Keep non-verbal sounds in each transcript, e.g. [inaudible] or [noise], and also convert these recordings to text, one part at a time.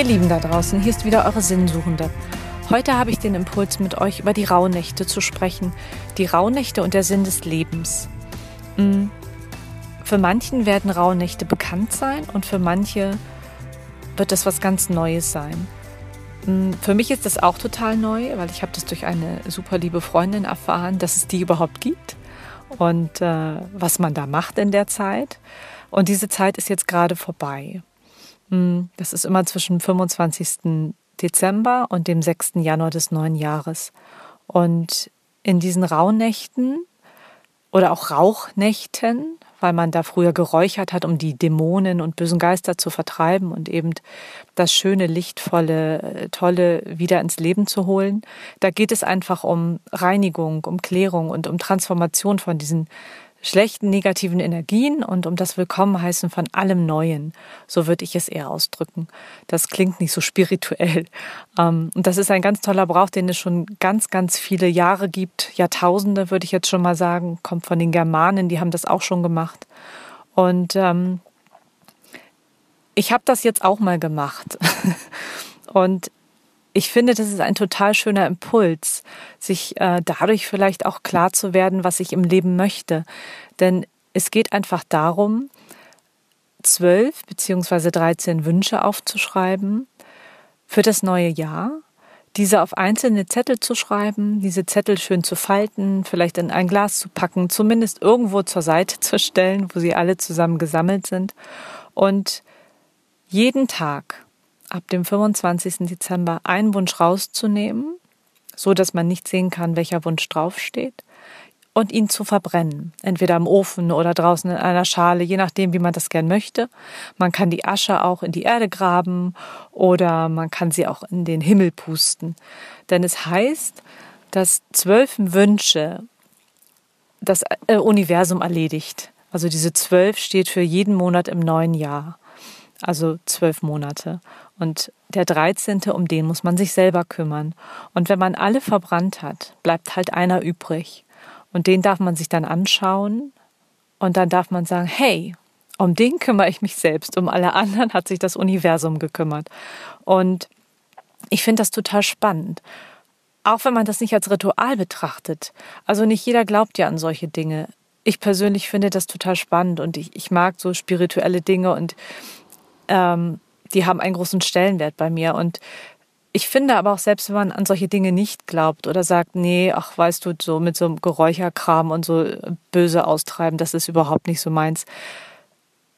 Ihr Lieben da draußen, hier ist wieder eure Sinnsuchende. Heute habe ich den Impuls, mit euch über die Rauhnächte zu sprechen. Die Rauhnächte und der Sinn des Lebens. Hm. Für manchen werden Rauhnächte bekannt sein und für manche wird das was ganz Neues sein. Hm. Für mich ist das auch total neu, weil ich habe das durch eine super liebe Freundin erfahren, dass es die überhaupt gibt und äh, was man da macht in der Zeit. Und diese Zeit ist jetzt gerade vorbei. Hm, das ist immer zwischen 25. Dezember und dem 6. Januar des neuen Jahres. Und in diesen Rauhnächten oder auch Rauchnächten, weil man da früher geräuchert hat, um die Dämonen und bösen Geister zu vertreiben und eben das schöne, lichtvolle, tolle wieder ins Leben zu holen. Da geht es einfach um Reinigung, um Klärung und um Transformation von diesen schlechten negativen Energien und um das Willkommenheißen von allem Neuen. So würde ich es eher ausdrücken. Das klingt nicht so spirituell. Ähm, und das ist ein ganz toller Brauch, den es schon ganz, ganz viele Jahre gibt. Jahrtausende würde ich jetzt schon mal sagen. Kommt von den Germanen, die haben das auch schon gemacht. Und ähm, ich habe das jetzt auch mal gemacht. [laughs] und ich finde, das ist ein total schöner Impuls, sich äh, dadurch vielleicht auch klar zu werden, was ich im Leben möchte. Denn es geht einfach darum, zwölf beziehungsweise dreizehn Wünsche aufzuschreiben für das neue Jahr, diese auf einzelne Zettel zu schreiben, diese Zettel schön zu falten, vielleicht in ein Glas zu packen, zumindest irgendwo zur Seite zu stellen, wo sie alle zusammen gesammelt sind und jeden Tag ab dem 25. Dezember einen Wunsch rauszunehmen, so dass man nicht sehen kann, welcher Wunsch draufsteht, und ihn zu verbrennen, entweder im Ofen oder draußen in einer Schale, je nachdem, wie man das gern möchte. Man kann die Asche auch in die Erde graben oder man kann sie auch in den Himmel pusten. Denn es heißt, dass zwölf Wünsche das äh, Universum erledigt. Also diese zwölf steht für jeden Monat im neuen Jahr. Also zwölf Monate. Und der 13., um den muss man sich selber kümmern. Und wenn man alle verbrannt hat, bleibt halt einer übrig. Und den darf man sich dann anschauen. Und dann darf man sagen, hey, um den kümmere ich mich selbst. Um alle anderen hat sich das Universum gekümmert. Und ich finde das total spannend. Auch wenn man das nicht als Ritual betrachtet. Also nicht jeder glaubt ja an solche Dinge. Ich persönlich finde das total spannend und ich, ich mag so spirituelle Dinge und ähm, die haben einen großen Stellenwert bei mir. Und ich finde aber auch, selbst wenn man an solche Dinge nicht glaubt oder sagt, nee, ach, weißt du, so mit so einem Geräucherkram und so böse austreiben, das ist überhaupt nicht so meins,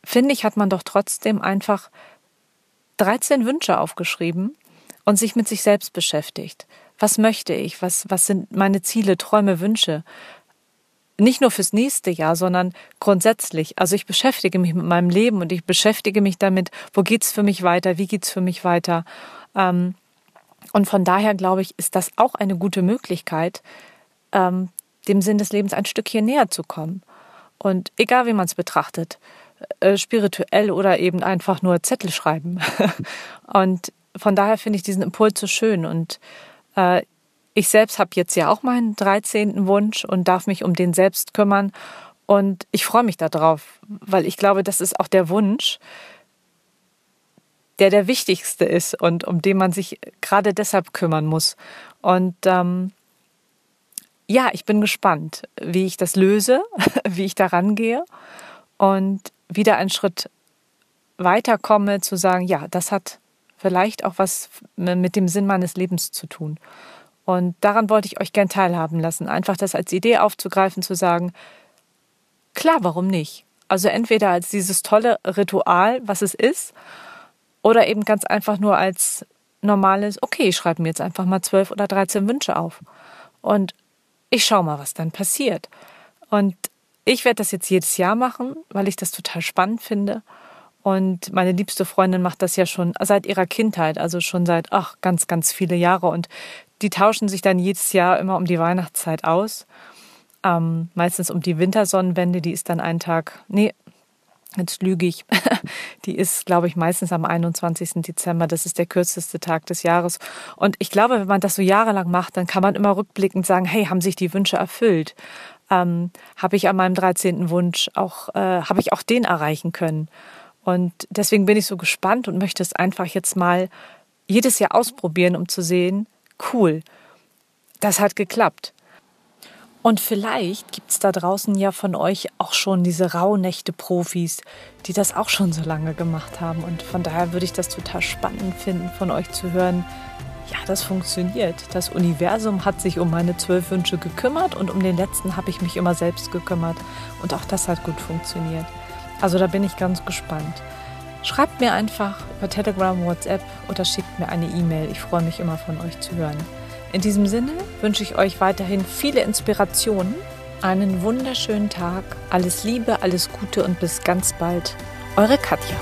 finde ich, hat man doch trotzdem einfach 13 Wünsche aufgeschrieben und sich mit sich selbst beschäftigt. Was möchte ich? Was, was sind meine Ziele, Träume, Wünsche? Nicht nur fürs nächste Jahr, sondern grundsätzlich. Also ich beschäftige mich mit meinem Leben und ich beschäftige mich damit, wo geht's für mich weiter, wie geht's für mich weiter. Ähm, und von daher glaube ich, ist das auch eine gute Möglichkeit, ähm, dem Sinn des Lebens ein Stückchen näher zu kommen. Und egal wie man es betrachtet, äh, spirituell oder eben einfach nur Zettel schreiben. [laughs] und von daher finde ich diesen Impuls so schön und äh, ich selbst habe jetzt ja auch meinen 13. Wunsch und darf mich um den selbst kümmern. Und ich freue mich darauf, weil ich glaube, das ist auch der Wunsch, der der wichtigste ist und um den man sich gerade deshalb kümmern muss. Und ähm, ja, ich bin gespannt, wie ich das löse, [laughs] wie ich daran gehe und wieder einen Schritt weiterkomme, zu sagen, ja, das hat vielleicht auch was mit dem Sinn meines Lebens zu tun. Und daran wollte ich euch gern teilhaben lassen. Einfach das als Idee aufzugreifen, zu sagen, klar, warum nicht? Also entweder als dieses tolle Ritual, was es ist, oder eben ganz einfach nur als normales, okay, ich schreibe mir jetzt einfach mal zwölf oder dreizehn Wünsche auf. Und ich schaue mal, was dann passiert. Und ich werde das jetzt jedes Jahr machen, weil ich das total spannend finde. Und meine liebste Freundin macht das ja schon seit ihrer Kindheit, also schon seit, ach, ganz, ganz viele Jahre. Und die tauschen sich dann jedes Jahr immer um die Weihnachtszeit aus. Ähm, meistens um die Wintersonnenwende, die ist dann ein Tag, nee, jetzt lüge ich, [laughs] die ist, glaube ich, meistens am 21. Dezember. Das ist der kürzeste Tag des Jahres. Und ich glaube, wenn man das so jahrelang macht, dann kann man immer rückblickend sagen, hey, haben sich die Wünsche erfüllt? Ähm, habe ich an meinem 13. Wunsch auch, äh, habe ich auch den erreichen können? Und deswegen bin ich so gespannt und möchte es einfach jetzt mal jedes Jahr ausprobieren, um zu sehen, cool, das hat geklappt. Und vielleicht gibt es da draußen ja von euch auch schon diese Rauhnächte-Profis, die das auch schon so lange gemacht haben. Und von daher würde ich das total spannend finden, von euch zu hören. Ja, das funktioniert. Das Universum hat sich um meine zwölf Wünsche gekümmert und um den letzten habe ich mich immer selbst gekümmert. Und auch das hat gut funktioniert. Also da bin ich ganz gespannt. Schreibt mir einfach über Telegram, WhatsApp oder schickt mir eine E-Mail. Ich freue mich immer von euch zu hören. In diesem Sinne wünsche ich euch weiterhin viele Inspirationen, einen wunderschönen Tag, alles Liebe, alles Gute und bis ganz bald. Eure Katja.